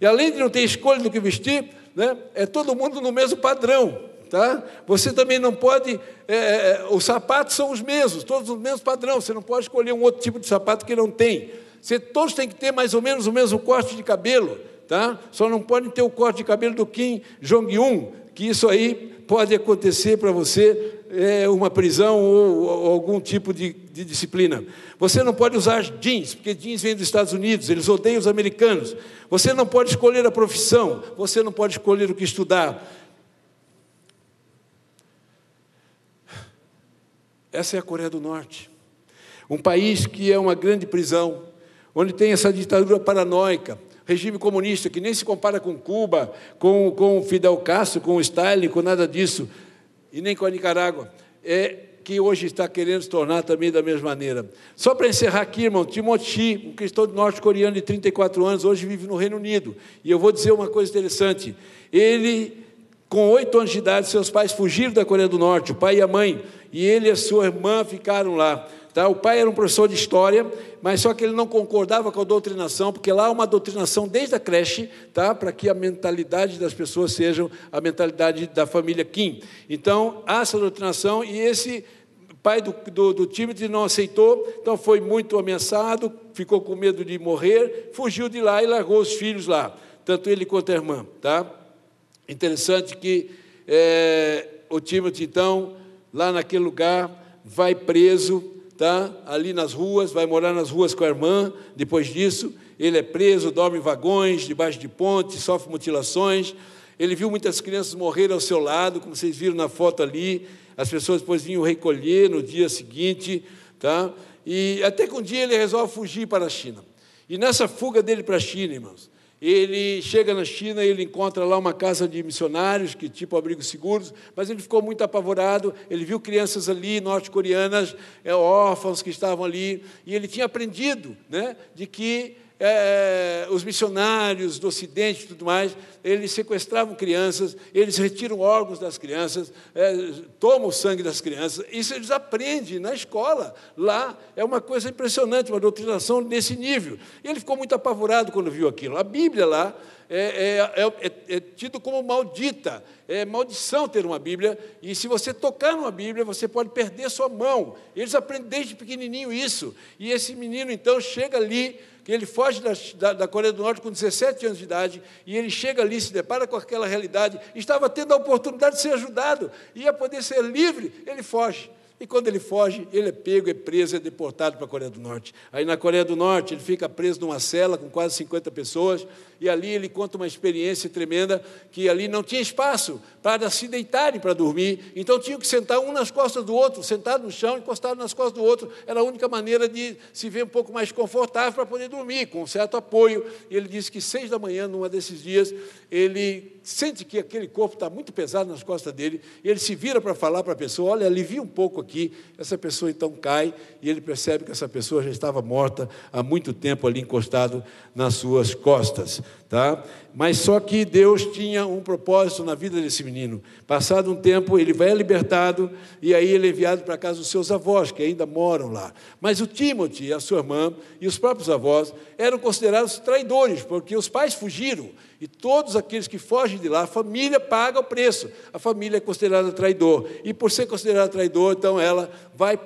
E além de não ter escolha do que vestir, né, é todo mundo no mesmo padrão. Tá? Você também não pode. É, é, os sapatos são os mesmos, todos os mesmos padrão. Você não pode escolher um outro tipo de sapato que não tem. Você, todos têm que ter mais ou menos o mesmo corte de cabelo tá? Só não podem ter o corte de cabelo do Kim Jong-un, que isso aí pode acontecer para você é, uma prisão ou, ou algum tipo de, de, disciplina. Você não pode usar jeans, porque jeans vem dos Estados Unidos, eles odeiam os americanos. Você não pode escolher a profissão, você não pode escolher o que estudar. Essa é a Coreia do Norte, um país que é uma grande prisão, onde tem essa ditadura paranoica, regime comunista que nem se compara com Cuba, com, com Fidel Castro, com Stalin, com nada disso, e nem com a Nicarágua, é, que hoje está querendo se tornar também da mesma maneira. Só para encerrar aqui, irmão, Timothy, um cristão norte-coreano de 34 anos, hoje vive no Reino Unido. E eu vou dizer uma coisa interessante. Ele, com oito anos de idade, seus pais fugiram da Coreia do Norte, o pai e a mãe, e ele e a sua irmã ficaram lá. Tá? O pai era um professor de história, mas só que ele não concordava com a doutrinação, porque lá há uma doutrinação desde a creche, tá? para que a mentalidade das pessoas seja a mentalidade da família Kim. Então, há essa doutrinação e esse pai do, do, do Timothy não aceitou, então foi muito ameaçado, ficou com medo de morrer, fugiu de lá e largou os filhos lá, tanto ele quanto a irmã. Tá? Interessante que é, o Timothy, então, lá naquele lugar, vai preso, tá? ali nas ruas, vai morar nas ruas com a irmã, depois disso, ele é preso, dorme em vagões, debaixo de pontes, sofre mutilações, ele viu muitas crianças morrer ao seu lado, como vocês viram na foto ali, as pessoas depois vinham recolher no dia seguinte, tá? E até que um dia ele resolve fugir para a China. E nessa fuga dele para a China, irmãos, ele chega na China ele encontra lá uma casa de missionários, que tipo abrigos seguros, mas ele ficou muito apavorado. Ele viu crianças ali, norte-coreanas, é, órfãos que estavam ali, e ele tinha aprendido né, de que é, os missionários do Ocidente e tudo mais, eles sequestravam crianças, eles retiram órgãos das crianças, é, tomam o sangue das crianças. Isso eles aprendem na escola. Lá é uma coisa impressionante, uma doutrinação desse nível. E ele ficou muito apavorado quando viu aquilo. A Bíblia lá é, é, é, é, tido como maldita, é maldição ter uma Bíblia, e se você tocar numa Bíblia, você pode perder sua mão. Eles aprendem desde pequenininho isso. E esse menino, então, chega ali que ele foge da, da, da, Coreia do Norte com 17 anos de idade, e ele chega ali, se depara com aquela realidade, estava tendo a oportunidade de ser ajudado, ia poder ser livre, ele foge. E quando ele foge, ele é pego, é preso, é deportado para a Coreia do Norte. Aí na Coreia do Norte, ele fica preso numa cela com quase 50 pessoas, e ali ele conta uma experiência tremenda que ali não tinha espaço para se deitarem para dormir, então tinham que sentar um nas costas do outro, sentado no chão, encostado nas costas do outro, era a única maneira de se ver um pouco mais confortável para poder dormir, com certo apoio. E ele disse que seis da manhã, num desses dias, ele sente que aquele corpo está muito pesado nas costas dele, ele se vira para falar para a pessoa: olha, alivia um pouco aqui. Essa pessoa então cai, e ele percebe que essa pessoa já estava morta há muito tempo ali encostado nas suas costas. Tá? Mas só que Deus tinha um propósito na vida desse menino. Passado um tempo, ele vai libertado e aí ele é enviado para casa dos seus avós, que ainda moram lá. Mas o Timothy, a sua irmã e os próprios avós eram considerados traidores, porque os pais fugiram. E todos aqueles que fogem de lá, a família paga o preço. A família é considerada traidor. E por ser considerada traidor, então ela vai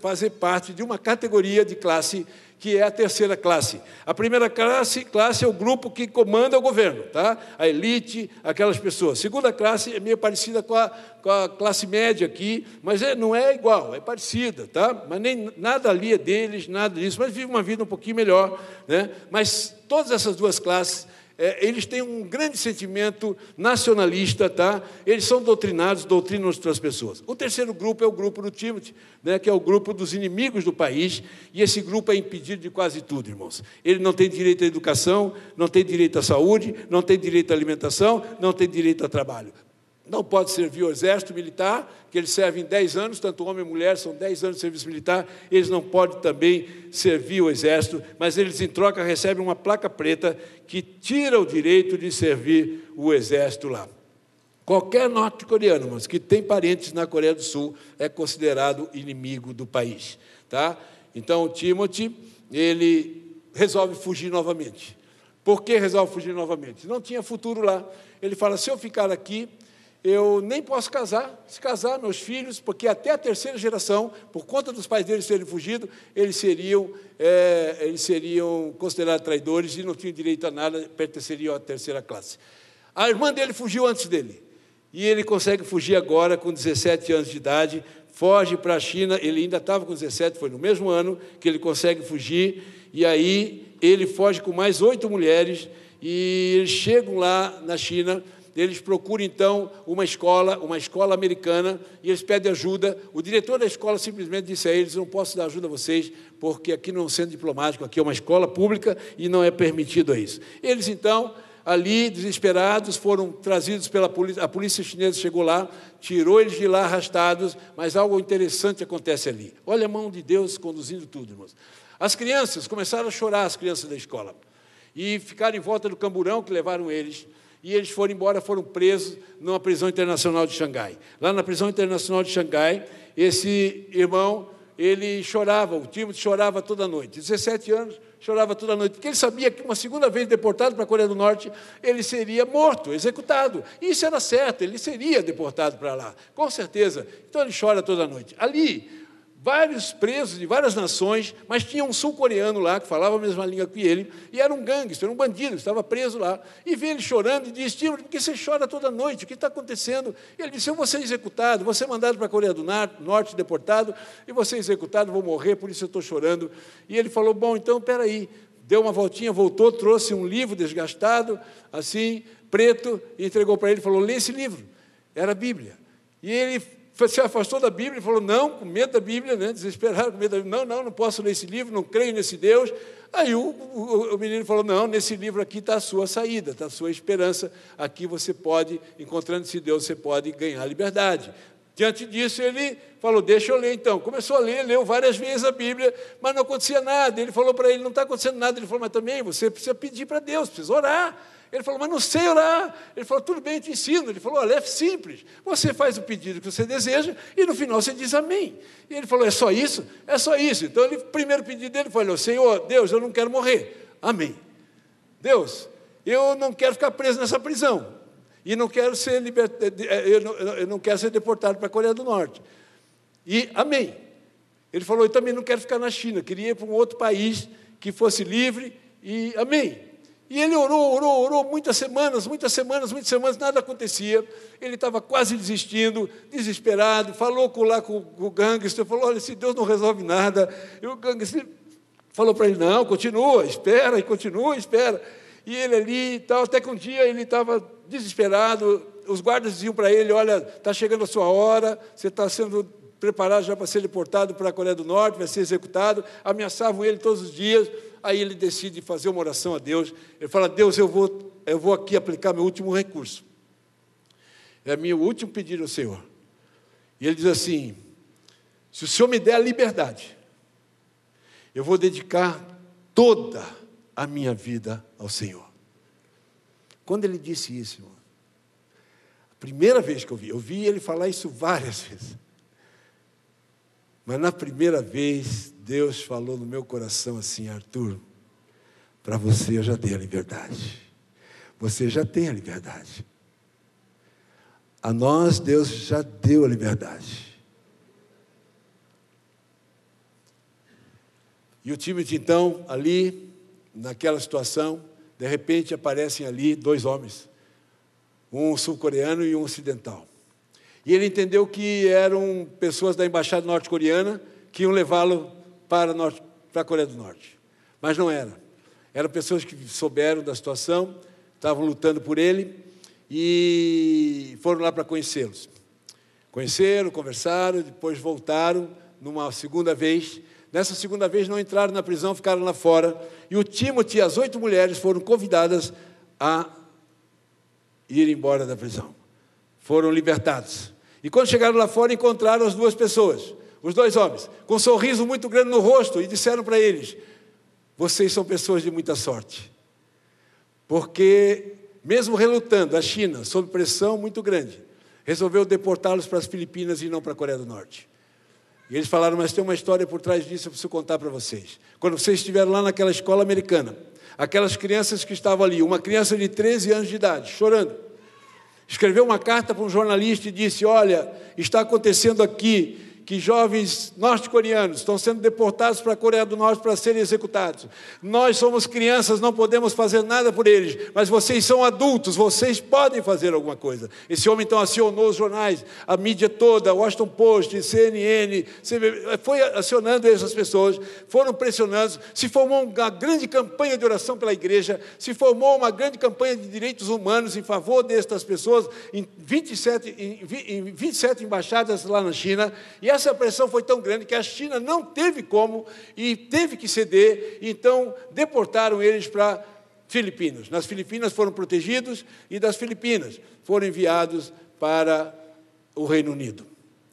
fazer parte de uma categoria de classe que é a terceira classe. A primeira classe, classe é o grupo que comanda o governo, tá? a elite, aquelas pessoas. A segunda classe é meio parecida com a, com a classe média aqui, mas é, não é igual, é parecida, tá? mas nem, nada ali é deles, nada disso, mas vive uma vida um pouquinho melhor. Né? Mas todas essas duas classes é, eles têm um grande sentimento nacionalista, tá? eles são doutrinados, doutrinam outras pessoas. O terceiro grupo é o grupo do Timothy, né, que é o grupo dos inimigos do país, e esse grupo é impedido de quase tudo, irmãos. Ele não tem direito à educação, não tem direito à saúde, não tem direito à alimentação, não tem direito a trabalho não pode servir o exército militar, que eles servem 10 anos, tanto homem e mulher são 10 anos de serviço militar, eles não podem também servir o exército, mas eles em troca recebem uma placa preta que tira o direito de servir o exército lá. Qualquer norte-coreano, mas que tem parentes na Coreia do Sul, é considerado inimigo do país, tá? Então, o Timothy, ele resolve fugir novamente. Por que resolve fugir novamente? Não tinha futuro lá. Ele fala: se eu ficar aqui, eu nem posso casar, se casar, meus filhos, porque até a terceira geração, por conta dos pais deles terem fugido, eles seriam, é, eles seriam considerados traidores e não tinham direito a nada, pertenceriam à terceira classe. A irmã dele fugiu antes dele, e ele consegue fugir agora com 17 anos de idade, foge para a China, ele ainda estava com 17, foi no mesmo ano que ele consegue fugir, e aí ele foge com mais oito mulheres, e eles chegam lá na China, eles procuram então uma escola, uma escola americana, e eles pedem ajuda. O diretor da escola simplesmente disse a eles: Não posso dar ajuda a vocês, porque aqui não é um centro diplomático, aqui é uma escola pública e não é permitido isso. Eles então, ali, desesperados, foram trazidos pela polícia. A polícia chinesa chegou lá, tirou eles de lá arrastados, mas algo interessante acontece ali. Olha a mão de Deus conduzindo tudo, irmãos. As crianças começaram a chorar, as crianças da escola, e ficaram em volta do camburão que levaram eles e eles foram embora, foram presos numa prisão internacional de Xangai. Lá na prisão internacional de Xangai, esse irmão, ele chorava, o Timothy chorava toda noite, 17 anos, chorava toda noite, porque ele sabia que uma segunda vez deportado para a Coreia do Norte, ele seria morto, executado. Isso era certo, ele seria deportado para lá, com certeza. Então ele chora toda noite. Ali, vários presos de várias nações, mas tinha um sul-coreano lá que falava a mesma língua que ele, e era um gangster, um bandido, estava preso lá. E vê ele chorando e diz: Tio, por que você chora toda noite? O que está acontecendo? E ele disse: Eu vou ser executado, vou ser mandado para a Coreia do Norte, deportado, e vou ser executado, vou morrer, por isso eu estou chorando. E ele falou: Bom, então, peraí. Deu uma voltinha, voltou, trouxe um livro desgastado, assim, preto, e entregou para ele e falou: Lê esse livro. Era a Bíblia. E ele se afastou da Bíblia e falou: Não, com medo da Bíblia, né? desesperado, com medo da Bíblia. Não, não, não posso ler esse livro, não creio nesse Deus. Aí o, o, o menino falou: Não, nesse livro aqui está a sua saída, está a sua esperança. Aqui você pode, encontrando esse Deus, você pode ganhar liberdade. Diante disso, ele falou: Deixa eu ler então. Começou a ler, leu várias vezes a Bíblia, mas não acontecia nada. Ele falou para ele: Não está acontecendo nada. Ele falou: Mas também você precisa pedir para Deus, precisa orar. Ele falou, mas não sei orar. Ele falou, tudo bem, eu te ensino. Ele falou, olha, é simples. Você faz o pedido que você deseja e no final você diz amém. E ele falou, é só isso? É só isso. Então, ele, o primeiro pedido dele foi, Senhor, Deus, eu não quero morrer. Amém. Deus, eu não quero ficar preso nessa prisão. E não quero ser libert... eu, não, eu não quero ser deportado para a Coreia do Norte. E amém. Ele falou, eu também não quero ficar na China, queria ir para um outro país que fosse livre e amém. E ele orou, orou, orou muitas semanas, muitas semanas, muitas semanas, nada acontecia. Ele estava quase desistindo, desesperado, falou com, lá com, com o gangster, falou, olha, se Deus não resolve nada. E o gangster falou para ele, não, continua, espera, e continua, espera. E ele ali tal, até que um dia ele estava desesperado, os guardas diziam para ele, olha, está chegando a sua hora, você está sendo preparado já para ser deportado para a Coreia do Norte, vai ser executado, ameaçavam ele todos os dias, aí ele decide fazer uma oração a Deus. Ele fala: Deus, eu vou, eu vou aqui aplicar meu último recurso. É meu último pedido ao Senhor. E ele diz assim: se o Senhor me der a liberdade, eu vou dedicar toda a minha vida ao Senhor. Quando ele disse isso, irmão, a primeira vez que eu vi, eu vi ele falar isso várias vezes. Mas na primeira vez, Deus falou no meu coração assim: Arthur, para você eu já dei a liberdade. Você já tem a liberdade. A nós, Deus já deu a liberdade. E o Timothy, então, ali, naquela situação, de repente aparecem ali dois homens, um sul-coreano e um ocidental. E ele entendeu que eram pessoas da embaixada norte-coreana que iam levá-lo para, para a Coreia do Norte. Mas não era. Eram pessoas que souberam da situação, estavam lutando por ele e foram lá para conhecê-los. Conheceram, conversaram, depois voltaram numa segunda vez. Nessa segunda vez não entraram na prisão, ficaram lá fora. E o Timothy e as oito mulheres foram convidadas a ir embora da prisão. Foram libertados. E quando chegaram lá fora, encontraram as duas pessoas, os dois homens, com um sorriso muito grande no rosto, e disseram para eles: Vocês são pessoas de muita sorte. Porque, mesmo relutando, a China, sob pressão muito grande, resolveu deportá-los para as Filipinas e não para a Coreia do Norte. E eles falaram, mas tem uma história por trás disso, eu preciso contar para vocês. Quando vocês estiveram lá naquela escola americana, aquelas crianças que estavam ali, uma criança de 13 anos de idade, chorando, escreveu uma carta para um jornalista e disse: Olha, está acontecendo aqui que jovens norte-coreanos estão sendo deportados para a Coreia do Norte para serem executados. Nós somos crianças, não podemos fazer nada por eles, mas vocês são adultos, vocês podem fazer alguma coisa. Esse homem então acionou os jornais, a mídia toda, Washington Post, CNN, foi acionando essas pessoas, foram pressionando, se formou uma grande campanha de oração pela igreja, se formou uma grande campanha de direitos humanos em favor destas pessoas em 27, em 27 embaixadas lá na China, e essa pressão foi tão grande que a China não teve como e teve que ceder, então deportaram eles para Filipinas. Nas Filipinas foram protegidos e das Filipinas foram enviados para o Reino Unido,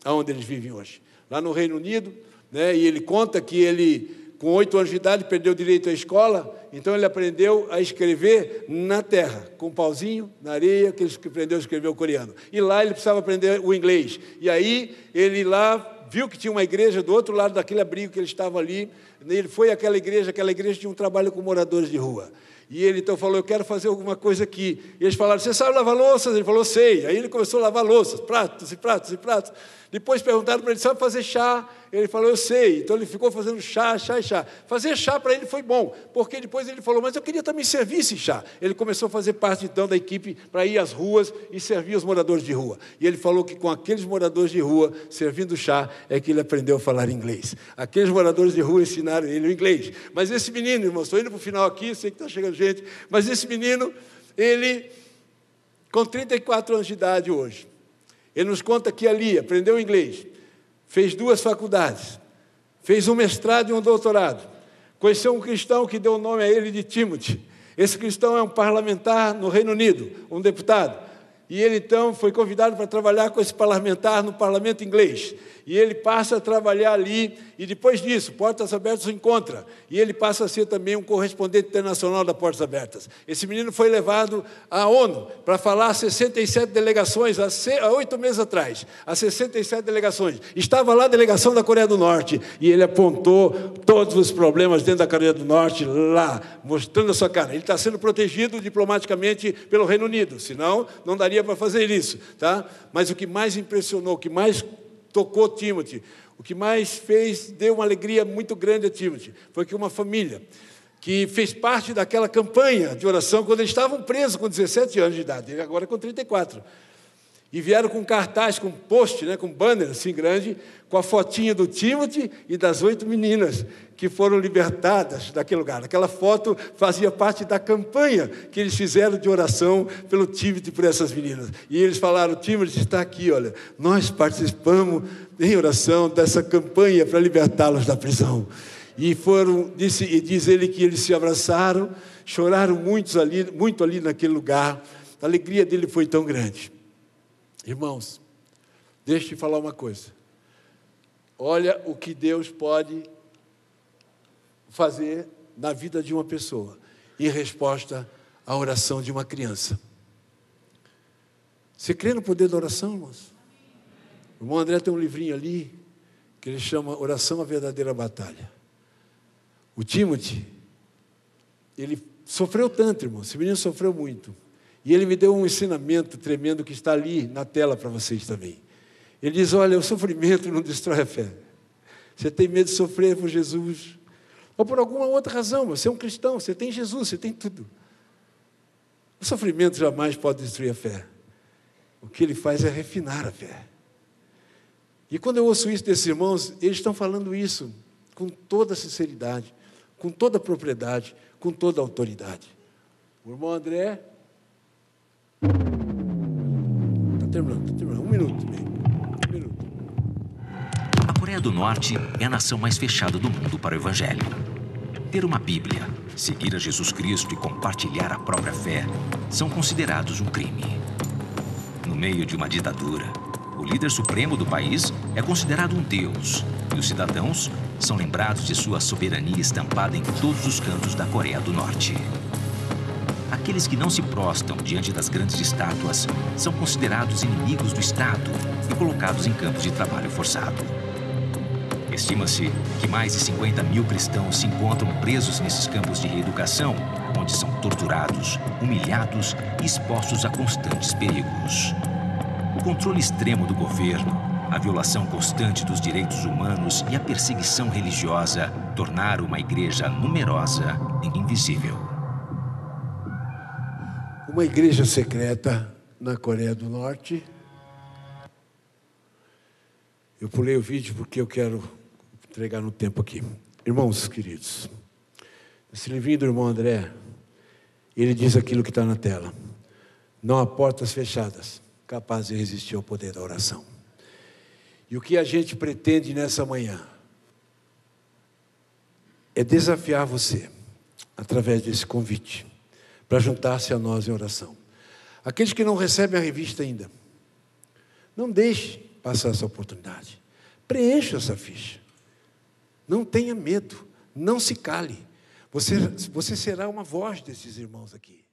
aonde eles vivem hoje. Lá no Reino Unido, né, e ele conta que ele com oito anos de idade, perdeu o direito à escola, então ele aprendeu a escrever na terra, com um pauzinho, na areia, que ele aprendeu a escrever o coreano. E lá ele precisava aprender o inglês. E aí ele lá viu que tinha uma igreja do outro lado daquele abrigo que eles estavam ali. Ele foi àquela igreja, aquela igreja tinha um trabalho com moradores de rua. E ele então falou: Eu quero fazer alguma coisa aqui. E eles falaram: Você sabe lavar louças? Ele falou: Sei. Aí ele começou a lavar louças, pratos e pratos e pratos. Depois perguntaram para ele: Sabe fazer chá? Ele falou, eu sei. Então ele ficou fazendo chá, chá e chá. Fazer chá para ele foi bom, porque depois ele falou, mas eu queria também servir esse chá. Ele começou a fazer parte então da equipe para ir às ruas e servir os moradores de rua. E ele falou que com aqueles moradores de rua, servindo chá, é que ele aprendeu a falar inglês. Aqueles moradores de rua ensinaram ele o inglês. Mas esse menino, irmão, estou indo para o final aqui, sei que está chegando gente, mas esse menino, ele, com 34 anos de idade hoje, ele nos conta que ali aprendeu inglês, fez duas faculdades, fez um mestrado e um doutorado, conheceu um cristão que deu o nome a ele de Timothy. Esse cristão é um parlamentar no Reino Unido, um deputado. E ele então foi convidado para trabalhar com esse parlamentar no parlamento inglês. E ele passa a trabalhar ali, e depois disso, Portas Abertas o encontra. E ele passa a ser também um correspondente internacional da Portas Abertas. Esse menino foi levado à ONU para falar a 67 delegações, há oito meses atrás, a 67 delegações. Estava lá a delegação da Coreia do Norte, e ele apontou todos os problemas dentro da Coreia do Norte, lá, mostrando a sua cara. Ele está sendo protegido diplomaticamente pelo Reino Unido, senão não daria para fazer isso. Tá? Mas o que mais impressionou, o que mais tocou Timothy. O que mais fez, deu uma alegria muito grande a Timothy, foi que uma família que fez parte daquela campanha de oração quando eles estavam presos com 17 anos de idade, ele agora com 34. E vieram com cartaz, com post, né, com banner assim grande, com a fotinha do Timothy e das oito meninas que foram libertadas daquele lugar. Aquela foto fazia parte da campanha que eles fizeram de oração pelo Timothy por essas meninas. E eles falaram: Timothy está aqui, olha, nós participamos em oração dessa campanha para libertá-los da prisão. E foram, disse, e diz ele que eles se abraçaram, choraram muitos ali, muito ali naquele lugar. A alegria dele foi tão grande. Irmãos, deixa eu te falar uma coisa. Olha o que Deus pode fazer na vida de uma pessoa em resposta à oração de uma criança. Você crê no poder da oração, irmãos? O irmão André tem um livrinho ali que ele chama Oração a Verdadeira Batalha. O Timothy, ele sofreu tanto, irmão. Esse menino sofreu muito. E ele me deu um ensinamento tremendo que está ali na tela para vocês também. Ele diz: Olha, o sofrimento não destrói a fé. Você tem medo de sofrer por Jesus, ou por alguma outra razão, você é um cristão, você tem Jesus, você tem tudo. O sofrimento jamais pode destruir a fé. O que ele faz é refinar a fé. E quando eu ouço isso desses irmãos, eles estão falando isso com toda sinceridade, com toda propriedade, com toda autoridade. O irmão André Está terminando, está terminando. Um minuto, meio. Um minuto. A Coreia do Norte é a nação mais fechada do mundo para o Evangelho. Ter uma Bíblia, seguir a Jesus Cristo e compartilhar a própria fé são considerados um crime. No meio de uma ditadura, o líder supremo do país é considerado um deus e os cidadãos são lembrados de sua soberania estampada em todos os cantos da Coreia do Norte. Aqueles que não se prostam diante das grandes estátuas são considerados inimigos do Estado e colocados em campos de trabalho forçado. Estima-se que mais de 50 mil cristãos se encontram presos nesses campos de reeducação, onde são torturados, humilhados e expostos a constantes perigos. O controle extremo do governo, a violação constante dos direitos humanos e a perseguição religiosa tornaram uma igreja numerosa e invisível uma igreja secreta na Coreia do Norte. Eu pulei o vídeo porque eu quero entregar no tempo aqui. Irmãos queridos, esse livrinho do irmão André, ele diz aquilo que está na tela. Não há portas fechadas capazes de resistir ao poder da oração. E o que a gente pretende nessa manhã é desafiar você, através desse convite, para juntar-se a nós em oração. Aqueles que não recebem a revista ainda, não deixe passar essa oportunidade. Preencha essa ficha. Não tenha medo, não se cale. Você, você será uma voz desses irmãos aqui.